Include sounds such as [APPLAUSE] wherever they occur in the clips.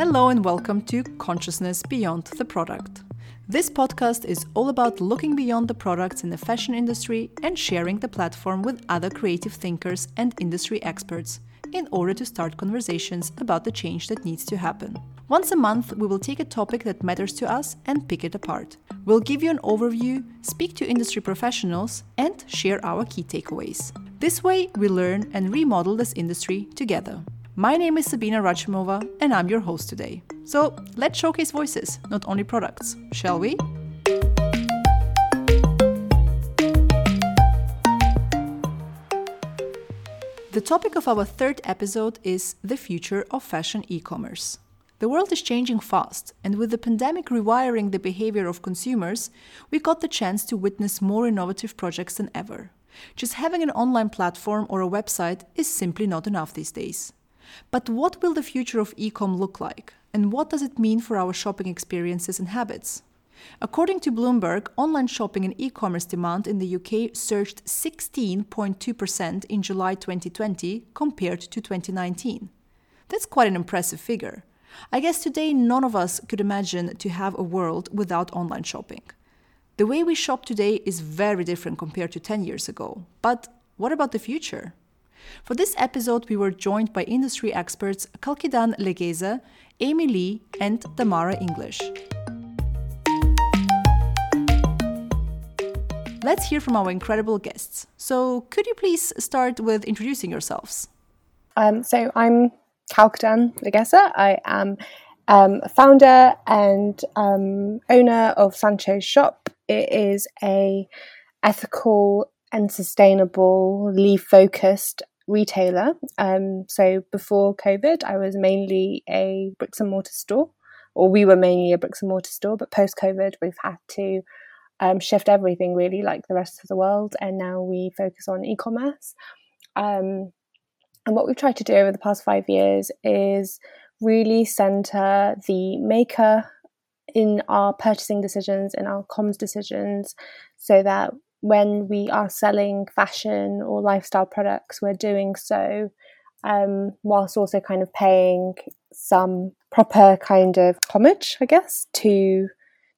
Hello and welcome to Consciousness Beyond the Product. This podcast is all about looking beyond the products in the fashion industry and sharing the platform with other creative thinkers and industry experts in order to start conversations about the change that needs to happen. Once a month, we will take a topic that matters to us and pick it apart. We'll give you an overview, speak to industry professionals, and share our key takeaways. This way, we learn and remodel this industry together. My name is Sabina Rachimova, and I'm your host today. So let's showcase voices, not only products, shall we? The topic of our third episode is the future of fashion e commerce. The world is changing fast, and with the pandemic rewiring the behavior of consumers, we got the chance to witness more innovative projects than ever. Just having an online platform or a website is simply not enough these days. But what will the future of e-com look like? And what does it mean for our shopping experiences and habits? According to Bloomberg, online shopping and e commerce demand in the UK surged 16.2% in July 2020 compared to 2019. That's quite an impressive figure. I guess today none of us could imagine to have a world without online shopping. The way we shop today is very different compared to 10 years ago. But what about the future? For this episode, we were joined by industry experts Kalkidan Legeze, Amy Lee, and Tamara English. Let's hear from our incredible guests. So, could you please start with introducing yourselves? Um, so, I'm Kalkidan Legeze. I am um, founder and um, owner of Sancho's Shop. It is a ethical and sustainable, focused retailer. Um, so before COVID, I was mainly a bricks and mortar store, or we were mainly a bricks and mortar store. But post COVID, we've had to um, shift everything really like the rest of the world. And now we focus on e commerce. Um, and what we've tried to do over the past five years is really center the maker in our purchasing decisions, in our comms decisions, so that when we are selling fashion or lifestyle products, we're doing so um, whilst also kind of paying some proper kind of homage, I guess, to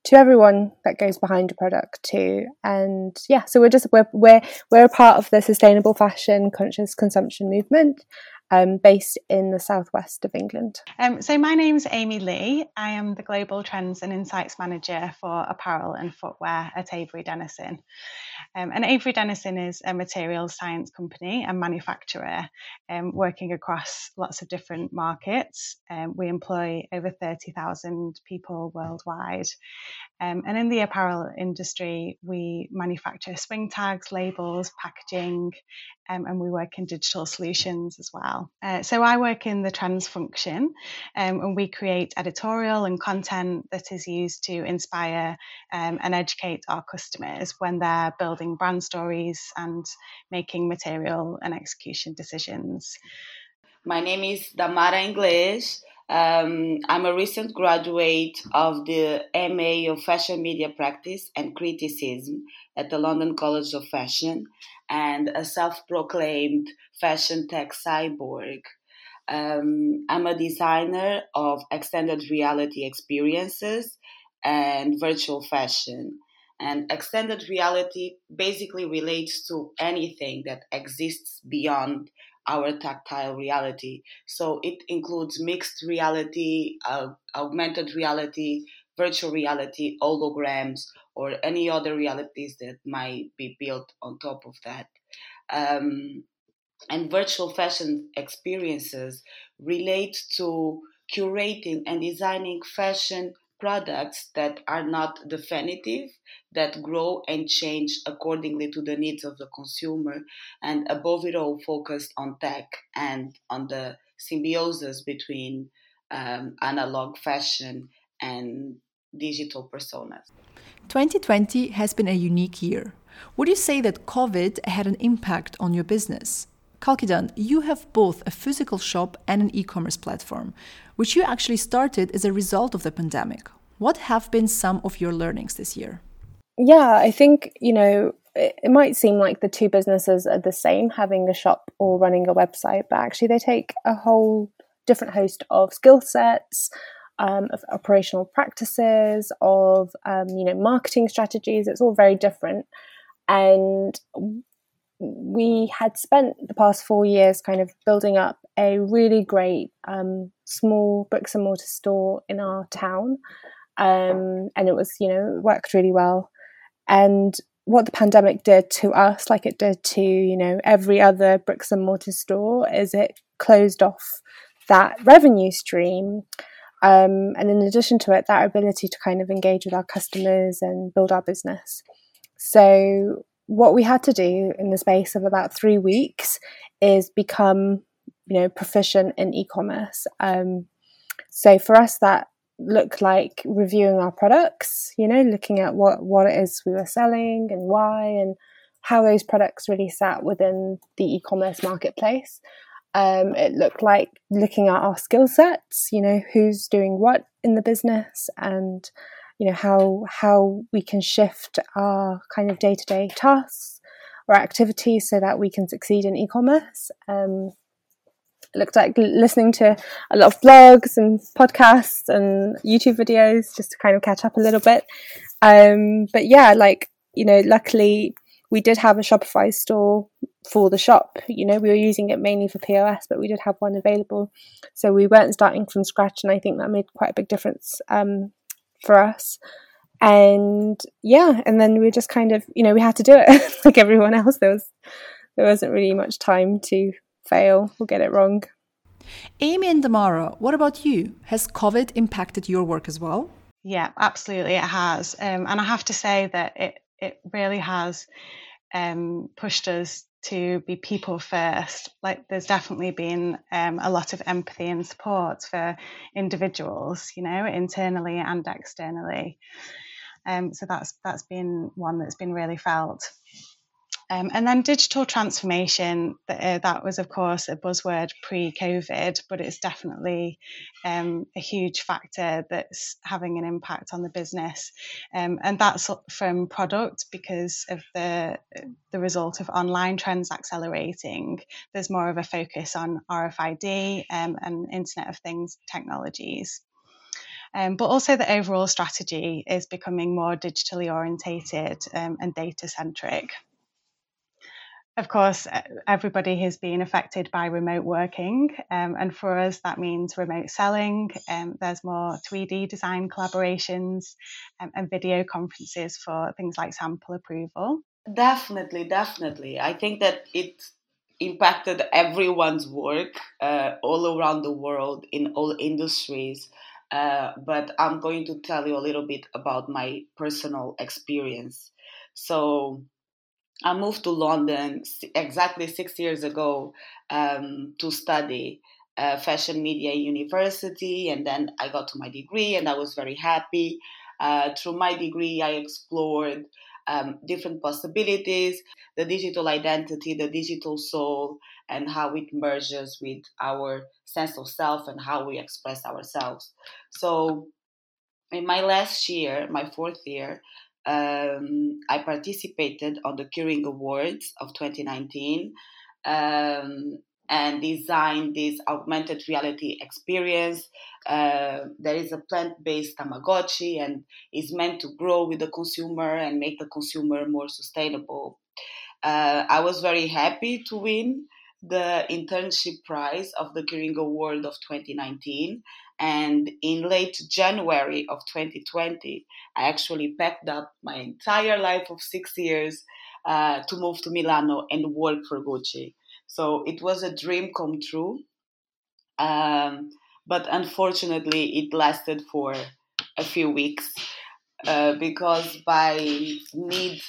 to everyone that goes behind a product too. And yeah, so we're just we're we're we're a part of the sustainable fashion conscious consumption movement. Um, based in the southwest of England. Um, so, my name's Amy Lee. I am the Global Trends and Insights Manager for apparel and footwear at Avery Dennison. Um, and Avery Dennison is a materials science company and manufacturer um, working across lots of different markets. Um, we employ over 30,000 people worldwide. Um, and in the apparel industry, we manufacture swing tags, labels, packaging, and we work in digital solutions as well. Uh, so I work in the trends function, um, and we create editorial and content that is used to inspire um, and educate our customers when they're building brand stories and making material and execution decisions. My name is Tamara English. Um, I'm a recent graduate of the MA of Fashion Media Practice and Criticism at the London College of Fashion and a self proclaimed fashion tech cyborg. Um, I'm a designer of extended reality experiences and virtual fashion. And extended reality basically relates to anything that exists beyond our tactile reality. So it includes mixed reality, uh, augmented reality, virtual reality, holograms, or any other realities that might be built on top of that. Um, and virtual fashion experiences relate to curating and designing fashion products that are not definitive, that grow and change accordingly to the needs of the consumer, and above it all, focused on tech and on the symbiosis between um, analog fashion and digital personas. 2020 has been a unique year. Would you say that COVID had an impact on your business? Kalkidan, you have both a physical shop and an e commerce platform, which you actually started as a result of the pandemic. What have been some of your learnings this year? Yeah, I think, you know, it, it might seem like the two businesses are the same, having a shop or running a website, but actually they take a whole different host of skill sets, um, of operational practices, of um, you know marketing strategies. It's all very different, and we had spent the past four years kind of building up a really great um, small bricks and mortar store in our town, um, and it was you know worked really well, and what the pandemic did to us, like it did to you know every other bricks and mortar store, is it closed off that revenue stream. Um, and in addition to it, that ability to kind of engage with our customers and build our business. So, what we had to do in the space of about three weeks is become, you know, proficient in e-commerce. Um, so for us, that looked like reviewing our products, you know, looking at what, what it is we were selling and why and how those products really sat within the e-commerce marketplace. Um, it looked like looking at our skill sets, you know, who's doing what in the business and, you know, how how we can shift our kind of day-to-day tasks or activities so that we can succeed in e-commerce. Um, looked like listening to a lot of blogs and podcasts and YouTube videos just to kind of catch up a little bit. Um, but yeah, like, you know, luckily we did have a Shopify store for the shop. You know, we were using it mainly for POS, but we did have one available. So we weren't starting from scratch. And I think that made quite a big difference um, for us. And yeah, and then we just kind of, you know, we had to do it [LAUGHS] like everyone else. There was, there wasn't really much time to fail or get it wrong. Amy and Tamara, what about you? Has COVID impacted your work as well? Yeah, absolutely, it has. Um, and I have to say that it it really has um, pushed us to be people first. Like, there's definitely been um, a lot of empathy and support for individuals, you know, internally and externally. Um, so that's that's been one that's been really felt. Um, and then digital transformation, uh, that was, of course, a buzzword pre COVID, but it's definitely um, a huge factor that's having an impact on the business. Um, and that's from product because of the, the result of online trends accelerating. There's more of a focus on RFID um, and Internet of Things technologies. Um, but also the overall strategy is becoming more digitally orientated um, and data centric. Of course, everybody has been affected by remote working, um, and for us, that means remote selling. Um, there's more 3D design collaborations um, and video conferences for things like sample approval. Definitely, definitely. I think that it impacted everyone's work uh, all around the world in all industries. Uh, but I'm going to tell you a little bit about my personal experience. So, I moved to London exactly six years ago um, to study uh, fashion media university, and then I got to my degree, and I was very happy. Uh, through my degree, I explored um, different possibilities, the digital identity, the digital soul, and how it merges with our sense of self and how we express ourselves. So, in my last year, my fourth year, um, I participated on the Kering Awards of 2019 um, and designed this augmented reality experience. Uh, there is a plant-based Tamagotchi and is meant to grow with the consumer and make the consumer more sustainable. Uh, I was very happy to win the internship prize of the Kering Award of 2019 and in late January of 2020, I actually packed up my entire life of six years uh, to move to Milano and work for Gucci. So it was a dream come true. Um, but unfortunately, it lasted for a few weeks uh, because by mid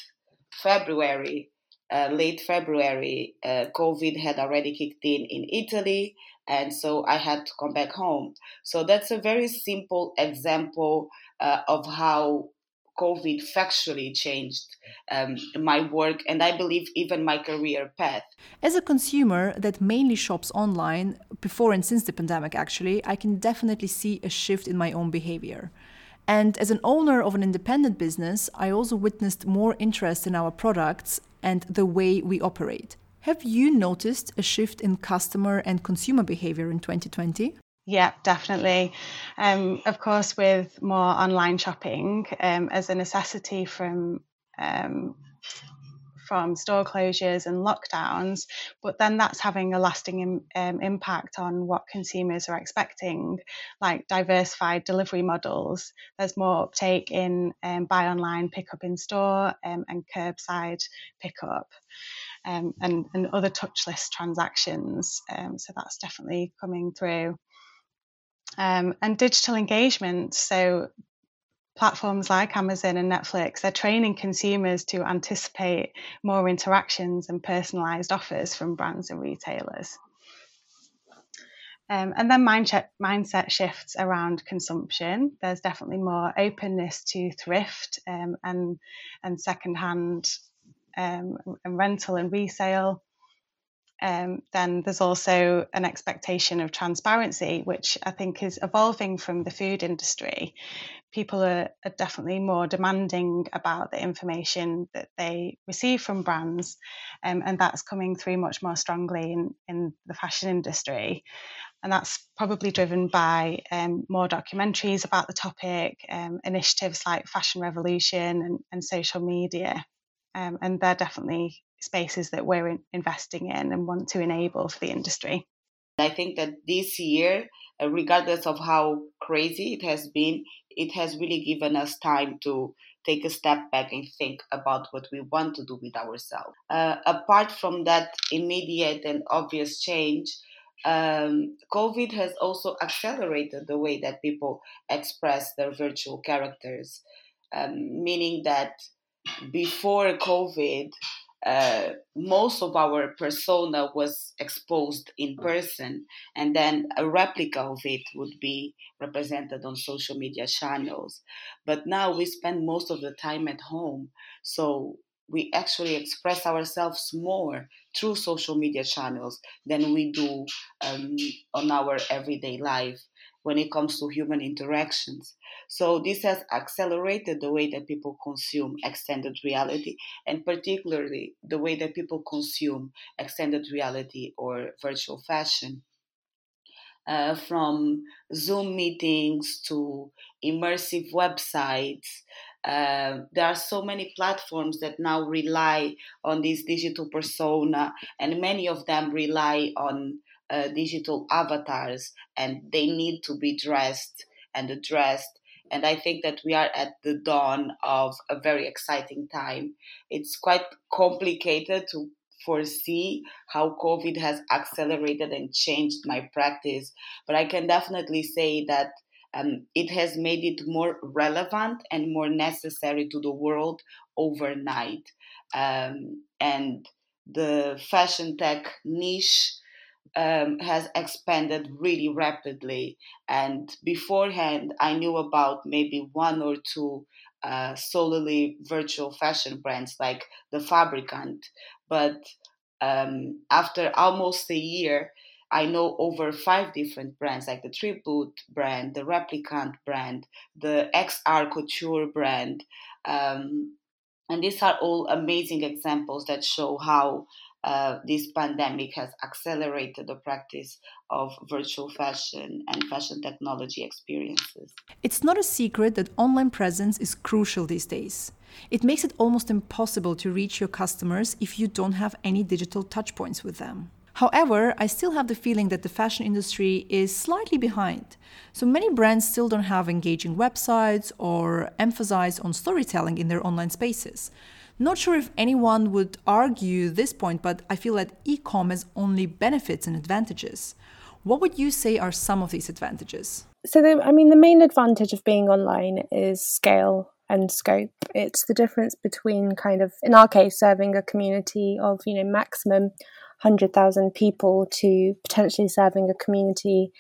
February, uh, late February, uh, COVID had already kicked in in Italy, and so I had to come back home. So that's a very simple example uh, of how COVID factually changed um, my work and I believe even my career path. As a consumer that mainly shops online, before and since the pandemic actually, I can definitely see a shift in my own behavior. And as an owner of an independent business, I also witnessed more interest in our products and the way we operate. Have you noticed a shift in customer and consumer behavior in 2020? Yeah, definitely. Um, of course, with more online shopping um, as a necessity from um, from store closures and lockdowns, but then that's having a lasting um, impact on what consumers are expecting, like diversified delivery models. There's more uptake in um, buy online, pick up in store, um, and curbside pickup. Um, and, and other touchless transactions. Um, so that's definitely coming through. Um, and digital engagement. So platforms like Amazon and Netflix, they're training consumers to anticipate more interactions and personalized offers from brands and retailers. Um, and then mindset, mindset shifts around consumption. There's definitely more openness to thrift um, and and secondhand um, and rental and resale. Um, then there's also an expectation of transparency, which I think is evolving from the food industry. People are, are, definitely more demanding about the information that they receive from brands, um, and that's coming through much more strongly in, in the fashion industry. And that's probably driven by um, more documentaries about the topic, um, initiatives like Fashion Revolution and, and social media. Um, and they're definitely spaces that we're in, investing in and want to enable for the industry. I think that this year, uh, regardless of how crazy it has been, it has really given us time to take a step back and think about what we want to do with ourselves. Uh, apart from that immediate and obvious change, um, COVID has also accelerated the way that people express their virtual characters, um, meaning that before COVID, uh, most of our persona was exposed in person, and then a replica of it would be represented on social media channels. But now we spend most of the time at home, so we actually express ourselves more through social media channels than we do um, on our everyday life when it comes to human interactions. So this has accelerated the way that people consume extended reality, and particularly the way that people consume extended reality or virtual fashion. Uh, from Zoom meetings to immersive websites. Uh, there are so many platforms that now rely on this digital persona, and many of them rely on uh, digital avatars and they need to be dressed and addressed. And I think that we are at the dawn of a very exciting time. It's quite complicated to foresee how COVID has accelerated and changed my practice, but I can definitely say that um, it has made it more relevant and more necessary to the world overnight. Um, and the fashion tech niche um, has expanded really rapidly. And beforehand, I knew about maybe one or two uh, solely virtual fashion brands like the Fabricant. But um, after almost a year, I know over five different brands like the Tribute brand, the Replicant brand, the XR Couture brand. Um, and these are all amazing examples that show how uh, this pandemic has accelerated the practice of virtual fashion and fashion technology experiences. It's not a secret that online presence is crucial these days. It makes it almost impossible to reach your customers if you don't have any digital touchpoints with them. However, I still have the feeling that the fashion industry is slightly behind. So many brands still don't have engaging websites or emphasize on storytelling in their online spaces. Not sure if anyone would argue this point, but I feel that e com has only benefits and advantages. What would you say are some of these advantages? So, the, I mean, the main advantage of being online is scale and scope. It's the difference between kind of, in our case, serving a community of, you know, maximum 100,000 people to potentially serving a community,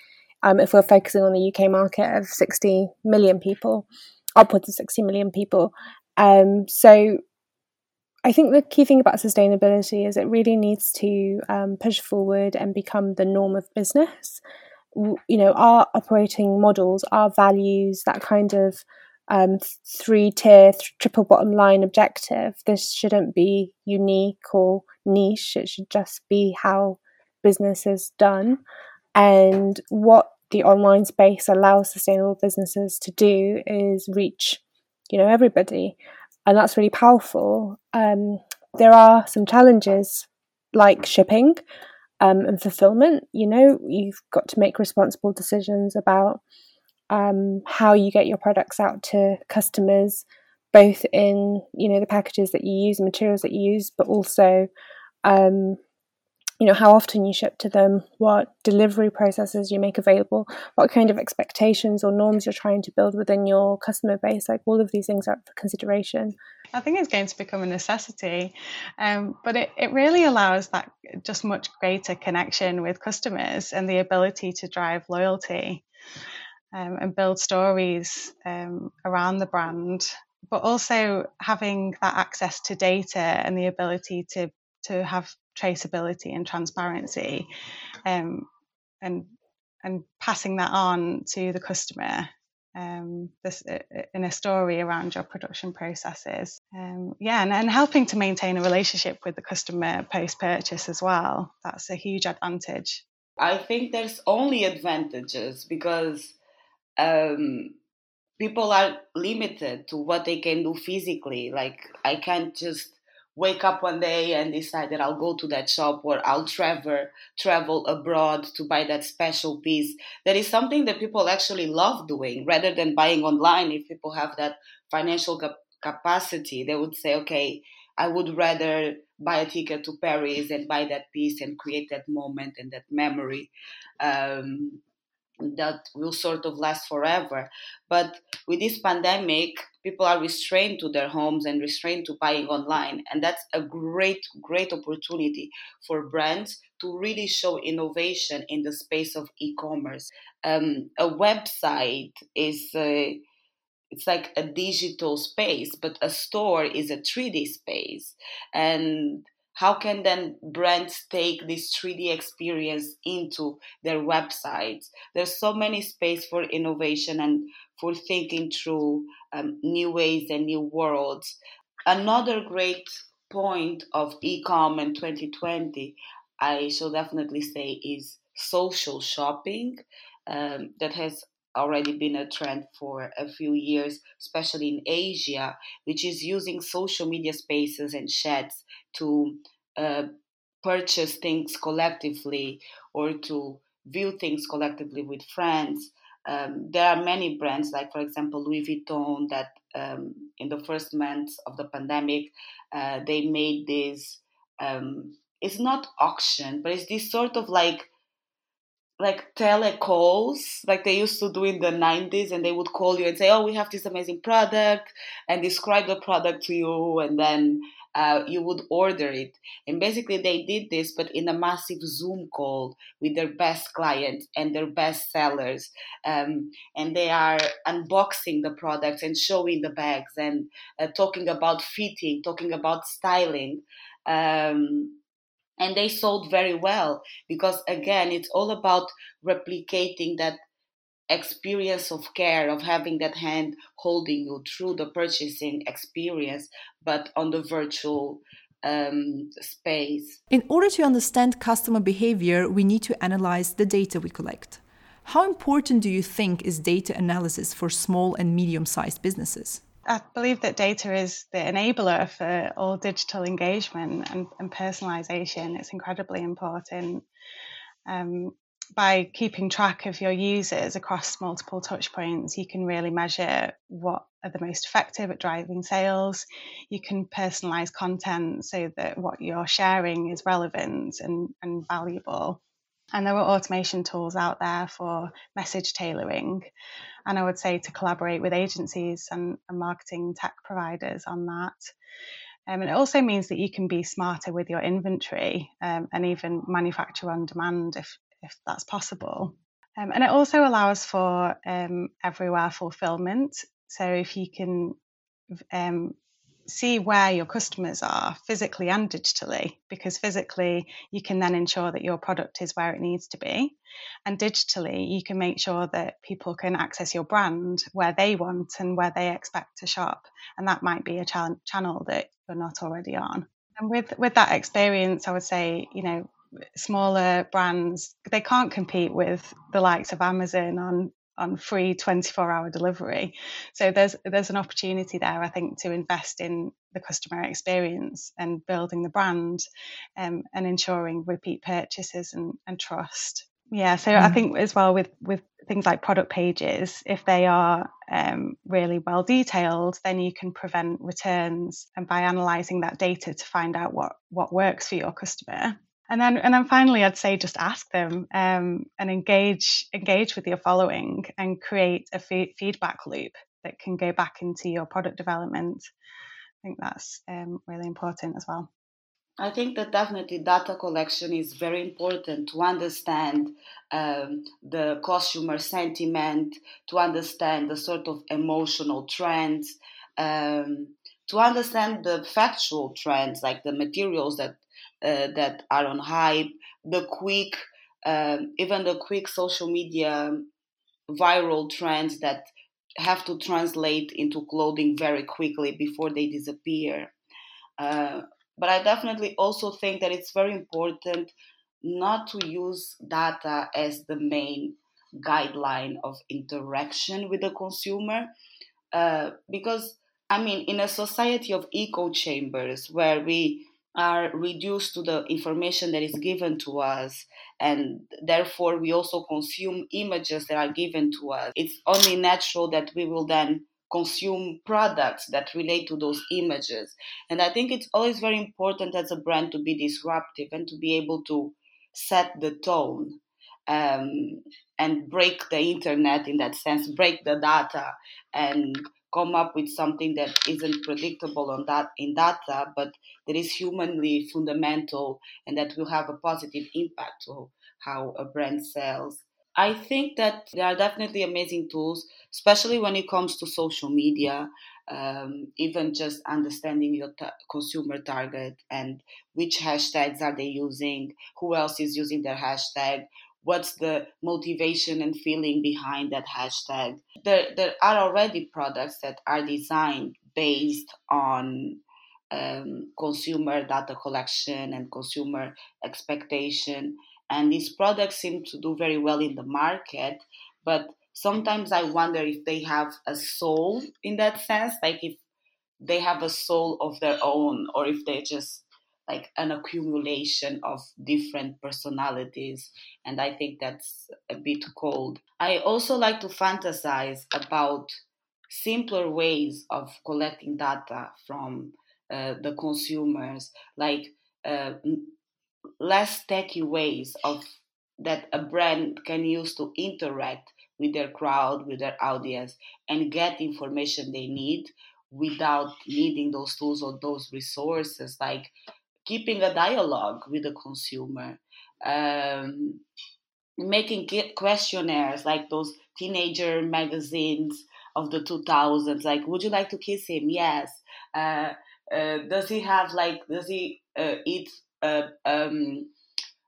um, if we're focusing on the UK market, of 60 million people, upwards of 60 million people. Um, so I think the key thing about sustainability is it really needs to um, push forward and become the norm of business. You know, our operating models, our values, that kind of um, three tier, th- triple bottom line objective. This shouldn't be unique or niche. It should just be how business is done. And what the online space allows sustainable businesses to do is reach, you know, everybody, and that's really powerful. Um, there are some challenges like shipping um, and fulfillment. You know, you've got to make responsible decisions about um, how you get your products out to customers, both in you know the packages that you use, materials that you use, but also um, you know how often you ship to them what delivery processes you make available what kind of expectations or norms you're trying to build within your customer base like all of these things are up for consideration. I think it's going to become a necessity um, but it, it really allows that just much greater connection with customers and the ability to drive loyalty um, and build stories um, around the brand but also having that access to data and the ability to to have traceability and transparency um, and and passing that on to the customer um, this, in a story around your production processes. Um, yeah, and, and helping to maintain a relationship with the customer post purchase as well. That's a huge advantage. I think there's only advantages because um, people are limited to what they can do physically. Like, I can't just wake up one day and decide that I'll go to that shop or I'll travel travel abroad to buy that special piece. That is something that people actually love doing rather than buying online. If people have that financial cap- capacity, they would say, okay, I would rather buy a ticket to Paris and buy that piece and create that moment and that memory. Um, that will sort of last forever. But with this pandemic, people are restrained to their homes and restrained to buying online. And that's a great, great opportunity for brands to really show innovation in the space of e commerce. Um, a website is. Uh, it's like a digital space, but a store is a 3D space. And how can then brands take this 3D experience into their websites? There's so many space for innovation and for thinking through um, new ways and new worlds. Another great point of ecom in 2020, I shall definitely say, is social shopping. Um, that has already been a trend for a few years, especially in Asia, which is using social media spaces and chats to uh, purchase things collectively or to view things collectively with friends. Um, there are many brands, like for example Louis Vuitton, that um, in the first months of the pandemic, uh, they made this. Um, it's not auction, but it's this sort of like like telecalls like they used to do in the 90s and they would call you and say oh we have this amazing product and describe the product to you and then uh, you would order it. And basically they did this but in a massive zoom call with their best clients and their best sellers um, and they are unboxing the products and showing the bags and uh, talking about fitting talking about styling um, and they sold very well because again it's all about replicating that experience of care of having that hand holding you through the purchasing experience but on the virtual um, space. In order to understand customer behavior we need to analyze the data we collect. How important do you think is data analysis for small and medium sized businesses I believe that data is the enabler for all digital engagement and, and personalization. It's incredibly important. Um, by keeping track of your users across multiple touch points, you can really measure what are the most effective at driving sales. You can personalize content so that what you're sharing is relevant and, and valuable. And there are automation tools out there for message tailoring. And I would say to collaborate with agencies and, and marketing tech providers on that. Um, and it also means that you can be smarter with your inventory um, and even manufacture on demand if, if that's possible. Um, and it also allows for um, everywhere fulfillment. So if you can um, see where your customers are physically and digitally because physically you can then ensure that your product is where it needs to be. And digitally you can make sure that people can access your brand where they want and where they expect to shop. And that might be a ch- channel that you're not already on. And with with that experience i would say you know smaller brands they can't compete with the likes of Amazon on on free 24 hour delivery. So there's there's an opportunity there, I think, to invest in the customer experience and building the brand um, and ensuring repeat purchases and, and trust. Yeah, so mm. I think as well with with things like product pages, if they are um, really well detailed, then you can prevent returns and by analysing that data to find out what what works for your customer. And then, and then finally, I'd say just ask them um, and engage engage with your following and create a feedback loop that can go back into your product development. I think that's um, really important as well. I think that definitely data collection is very important to understand um, the consumer sentiment, to understand the sort of emotional trends, um, to understand the factual trends like the materials that that are on hype, the quick, um, even the quick social media viral trends that have to translate into clothing very quickly before they disappear. Uh, but I definitely also think that it's very important not to use data as the main guideline of interaction with the consumer. Uh, because, I mean, in a society of echo chambers where we are reduced to the information that is given to us. And therefore we also consume images that are given to us. It's only natural that we will then consume products that relate to those images. And i think it's always very important as a brand to be disruptive and to be able to set the tone um, and break the internet in that sense break the data and come up with something that isn't predictable on that in data, but that is humanly fundamental and that will have a positive impact to how a brand sells. I think that there are definitely amazing tools, especially when it comes to social media. Um, even just understanding your ta- consumer target and which hashtags are they using, who else is using their hashtag, what's the motivation and feeling behind that hashtag. There, there are already products that are designed based on um, consumer data collection and consumer expectation. And these products seem to do very well in the market, but sometimes I wonder if they have a soul in that sense, like if they have a soul of their own, or if they just like an accumulation of different personalities and i think that's a bit cold. I also like to fantasize about simpler ways of collecting data from uh, the consumers like uh, less techy ways of that a brand can use to interact with their crowd with their audience and get information they need without needing those tools or those resources like keeping a dialogue with the consumer, um, making questionnaires like those teenager magazines of the 2000s like would you like to kiss him? Yes. Uh, uh, does he have like does he uh, eat uh, um,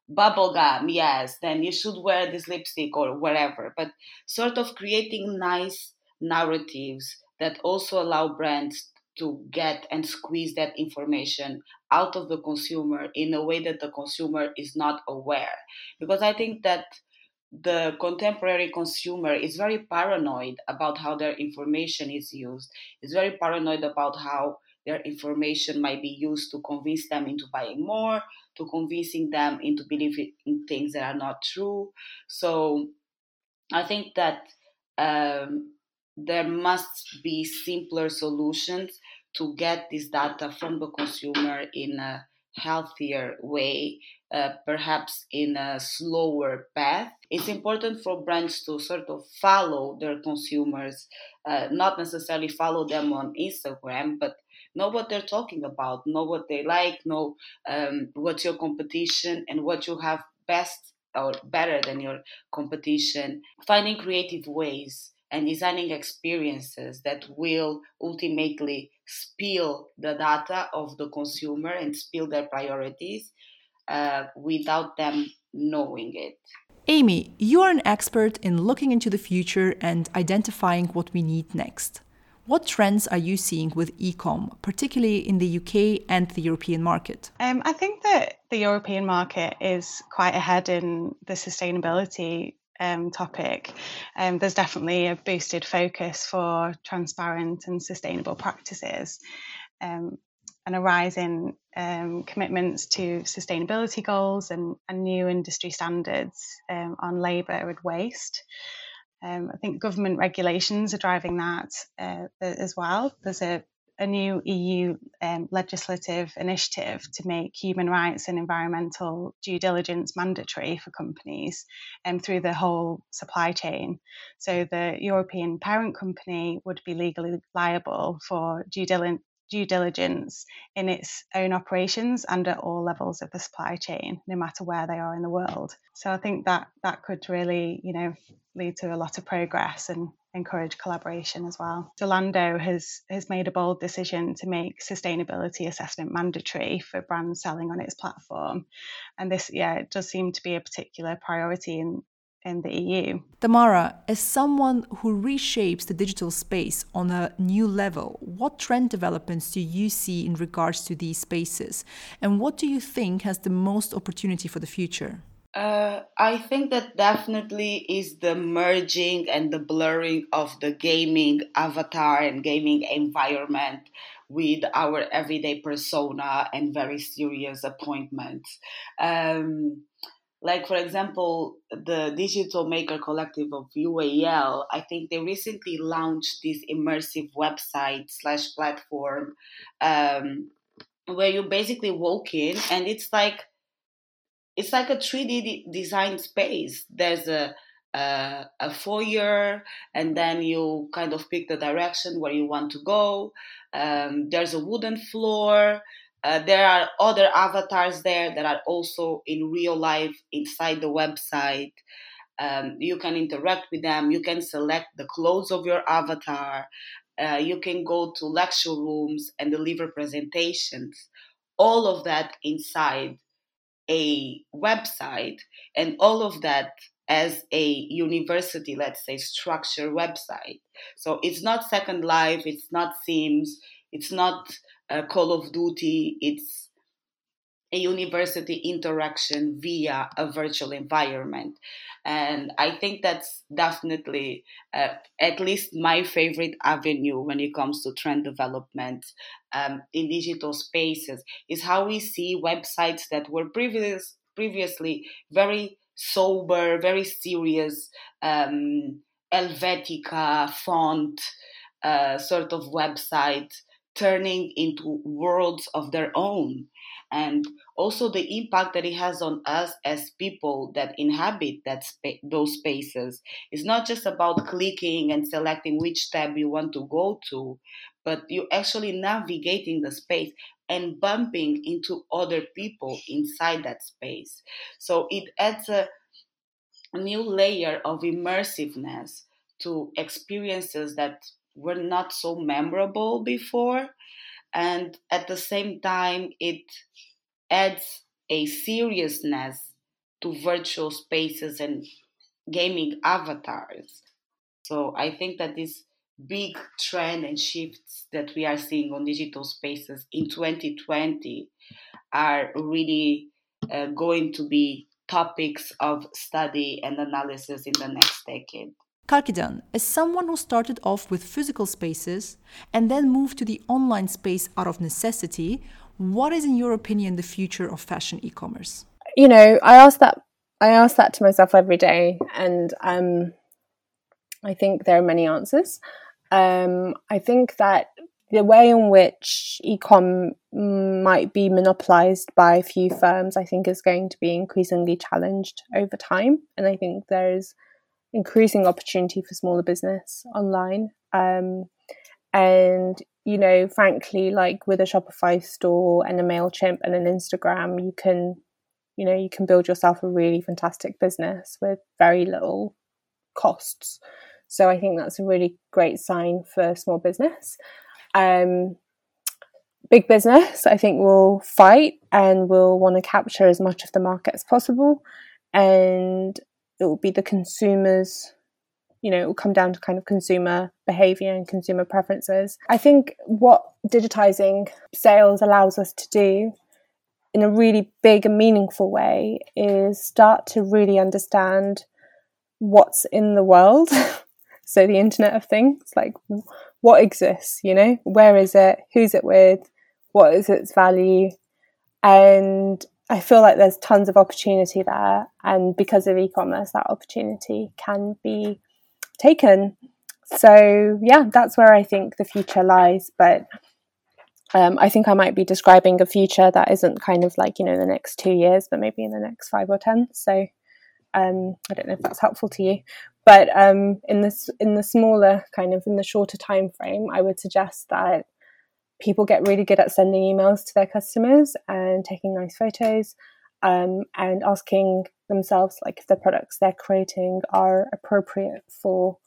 bubble gum? Yes. Then you should wear this lipstick or whatever. But sort of creating nice narratives that also allow brands to get and squeeze that information out of the consumer in a way that the consumer is not aware. Because I think that the contemporary consumer is very paranoid about how their information is used, is very paranoid about how their information might be used to convince them into buying more, to convincing them into believing things that are not true. So I think that um, there must be simpler solutions to get this data from the consumer in a healthier way, uh, perhaps in a slower path. It's important for brands to sort of follow their consumers, uh, not necessarily follow them on Instagram, but know what they're talking about, know what they like, know um, what's your competition and what you have best or better than your competition. Finding creative ways and designing experiences that will ultimately spill the data of the consumer and spill their priorities uh, without them knowing it. Amy, you are an expert in looking into the future and identifying what we need next. What trends are you seeing with ecom, particularly in the UK and the European market? Um, I think that the European market is quite ahead in the sustainability um, topic. Um, there's definitely a boosted focus for transparent and sustainable practices. Um, and a rise in um, commitments to sustainability goals and, and new industry standards um, on labour and waste. Um, I think government regulations are driving that uh, as well. There's a, a new EU um, legislative initiative to make human rights and environmental due diligence mandatory for companies um, through the whole supply chain. So the European parent company would be legally liable for due diligence due diligence in its own operations and at all levels of the supply chain, no matter where they are in the world. So I think that that could really, you know, lead to a lot of progress and encourage collaboration as well. Zalando has has made a bold decision to make sustainability assessment mandatory for brands selling on its platform. And this, yeah, it does seem to be a particular priority in in the EU. Tamara, as someone who reshapes the digital space on a new level, what trend developments do you see in regards to these spaces? And what do you think has the most opportunity for the future? Uh, I think that definitely is the merging and the blurring of the gaming avatar and gaming environment with our everyday persona and very serious appointments. Um, like for example the digital maker collective of ual i think they recently launched this immersive website slash platform um, where you basically walk in and it's like it's like a 3d design space. There's a a, a foyer and then you kind of pick the direction where you want to go. Um, there's a wooden floor uh, there are other avatars there that are also in real life inside the website. Um, you can interact with them. You can select the clothes of your avatar. Uh, you can go to lecture rooms and deliver presentations. All of that inside a website, and all of that as a university, let's say, structure website. So it's not Second Life, it's not Sims, it's not uh, Call of Duty, it's a university interaction via a virtual environment. And I think that's definitely uh, at least my favorite avenue when it comes to trend development um, in digital spaces is how we see websites that were previous, previously very sober, very serious, um, Helvetica font uh, sort of website turning into worlds of their own. And also the impact that it has on us as people that inhabit that those spaces. Is not just about clicking and selecting which tab you want to go to but you're actually navigating the space and bumping into other people inside that space. So it adds a new layer of immersiveness to experiences that were not so memorable before. And at the same time, it adds a seriousness to virtual spaces and gaming avatars. So I think that this big trend and shifts that we are seeing on digital spaces in 2020 are really uh, going to be topics of study and analysis in the next decade. Kalkidan, as someone who started off with physical spaces and then moved to the online space out of necessity, what is, in your opinion, the future of fashion e-commerce? You know, I ask that I ask that to myself every day, and um, I think there are many answers. Um, I think that the way in which ecom might be monopolized by a few firms, I think, is going to be increasingly challenged over time, and I think there's increasing opportunity for smaller business online. Um, and you know, frankly, like with a Shopify store and a Mailchimp and an Instagram, you can, you know, you can build yourself a really fantastic business with very little costs. So I think that's a really great sign for small business. Um, big business, I think, will fight and will want to capture as much of the market as possible. And it will be the consumers you know, it will come down to kind of consumer behavior and consumer preferences. I think what digitizing sales allows us to do in a really big and meaningful way is start to really understand what's in the world. [LAUGHS] so the Internet of Things, like what exists, you know, where is it, who's it with, what is its value, and I feel like there's tons of opportunity there, and because of e-commerce, that opportunity can be taken. So yeah, that's where I think the future lies. But um, I think I might be describing a future that isn't kind of like you know the next two years, but maybe in the next five or ten. So um, I don't know if that's helpful to you, but um, in this in the smaller kind of in the shorter time frame, I would suggest that people get really good at sending emails to their customers and taking nice photos um, and asking themselves like if the products they're creating are appropriate for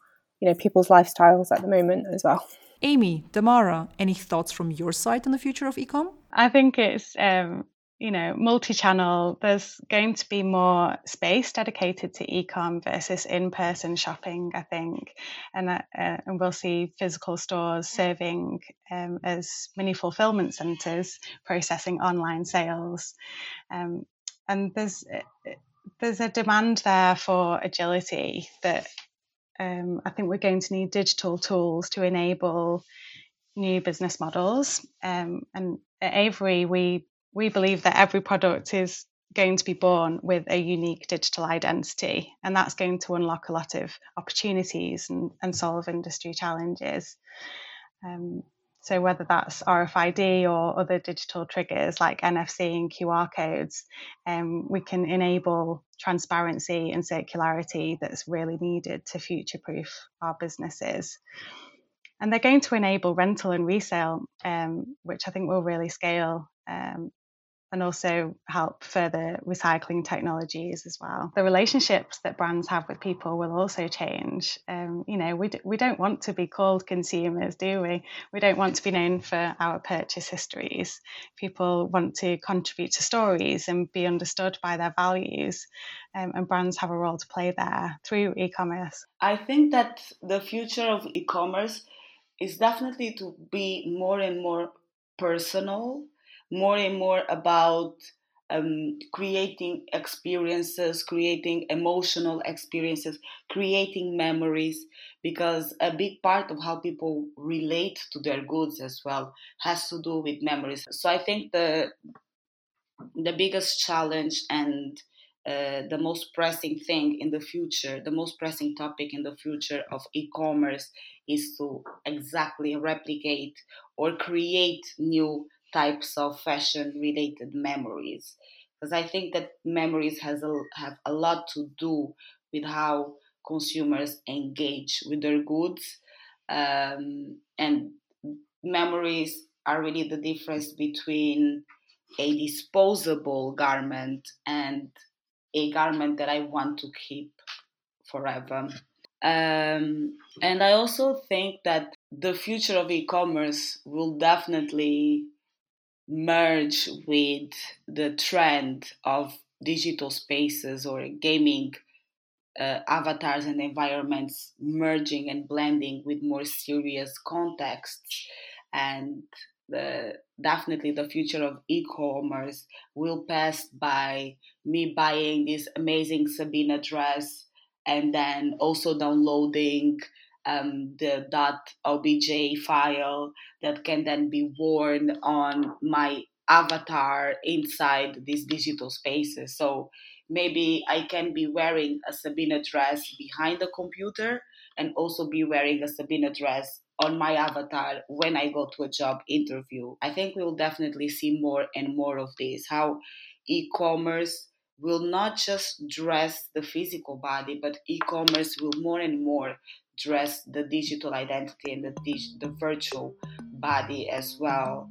you know people's lifestyles at the moment as well. Amy Tamara any thoughts from your side on the future of ecom? I think it's um, you know, multi-channel, there's going to be more space dedicated to e-com versus in-person shopping, I think, and uh, and we'll see physical stores serving um, as mini fulfillment centres, processing online sales, um, and there's there's a demand there for agility that um, I think we're going to need digital tools to enable new business models. Um, and at Avery, we we believe that every product is going to be born with a unique digital identity, and that's going to unlock a lot of opportunities and, and solve industry challenges. Um, so, whether that's RFID or other digital triggers like NFC and QR codes, um, we can enable transparency and circularity that's really needed to future proof our businesses. And they're going to enable rental and resale, um, which I think will really scale um, and also help further recycling technologies as well. The relationships that brands have with people will also change. Um, you know, we, d- we don't want to be called consumers, do we? We don't want to be known for our purchase histories. People want to contribute to stories and be understood by their values, um, and brands have a role to play there through e commerce. I think that the future of e commerce is definitely to be more and more personal more and more about um, creating experiences, creating emotional experiences, creating memories, because a big part of how people relate to their goods as well has to do with memories. So I think the the biggest challenge and uh, the most pressing thing in the future, the most pressing topic in the future of e-commerce is to exactly replicate or create new types of fashion related memories because I think that memories has a, have a lot to do with how consumers engage with their goods um, and memories are really the difference between a disposable garment and a garment that I want to keep forever. Um, and I also think that the future of e commerce will definitely merge with the trend of digital spaces or gaming uh, avatars and environments merging and blending with more serious contexts. And the definitely the future of e-commerce will pass by me buying this amazing Sabinna dress and then also downloading um, the .obj file that can then be worn on my avatar inside these digital spaces. So maybe I can be wearing a Sabinna dress behind the computer and also be wearing a Sabinna dress on my avatar when I go to a job interview. I think we will definitely see more and more of this. How e commerce will not just dress the physical body, but e commerce will more and more dress the digital identity and the, dig- the virtual body as well.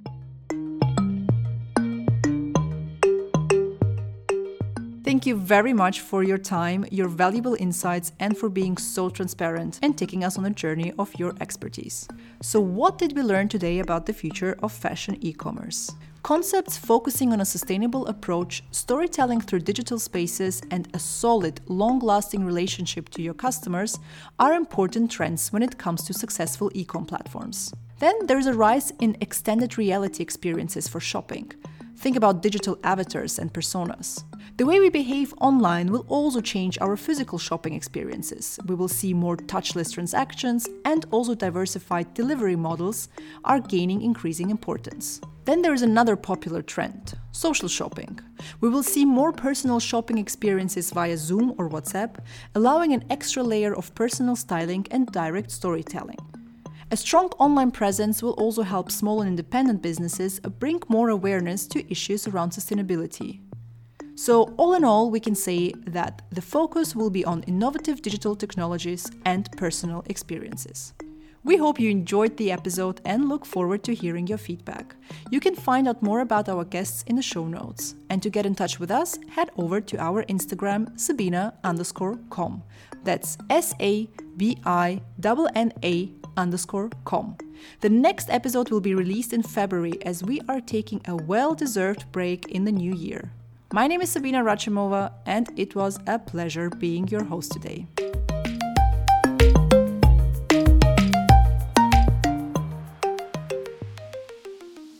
Thank you very much for your time, your valuable insights, and for being so transparent and taking us on a journey of your expertise. So, what did we learn today about the future of fashion e commerce? Concepts focusing on a sustainable approach, storytelling through digital spaces, and a solid, long lasting relationship to your customers are important trends when it comes to successful ecom platforms. Then there is a rise in extended reality experiences for shopping. Think about digital avatars and personas. The way we behave online will also change our physical shopping experiences. We will see more touchless transactions and also diversified delivery models are gaining increasing importance. Then there is another popular trend social shopping. We will see more personal shopping experiences via Zoom or WhatsApp, allowing an extra layer of personal styling and direct storytelling. A strong online presence will also help small and independent businesses bring more awareness to issues around sustainability. So, all in all, we can say that the focus will be on innovative digital technologies and personal experiences. We hope you enjoyed the episode and look forward to hearing your feedback. You can find out more about our guests in the show notes. And to get in touch with us, head over to our Instagram, Sabinna underscore com. That's S A B I N A underscore com. The next episode will be released in February as we are taking a well deserved break in the new year. My name is Sabinna Rachimova, and it was a pleasure being your host today.